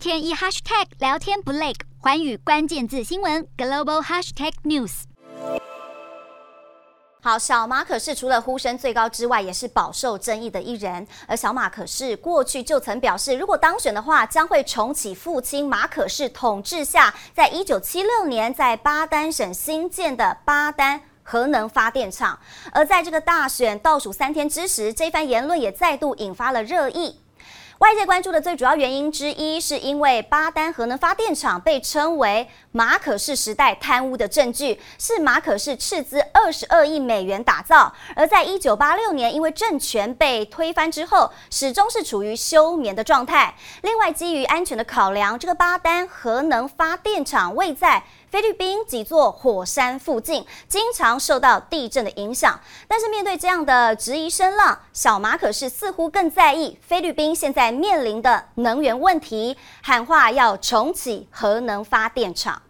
天一 hashtag 聊天不累，寰宇关键字新闻 global hashtag news。好，小马可是除了呼声最高之外，也是饱受争议的一人。而小马可是过去就曾表示，如果当选的话，将会重启父亲马可是统治下，在一九七六年在巴丹省新建的巴丹核能发电厂。而在这个大选倒数三天之时，这番言论也再度引发了热议。外界关注的最主要原因之一，是因为巴丹核能发电厂被称为马可仕时代贪污的证据，是马可仕斥资二十二亿美元打造，而在一九八六年因为政权被推翻之后，始终是处于休眠的状态。另外，基于安全的考量，这个巴丹核能发电厂位在菲律宾几座火山附近，经常受到地震的影响。但是面对这样的质疑声浪，小马可仕似乎更在意菲律宾现在面临的能源问题，喊话要重启核能发电厂。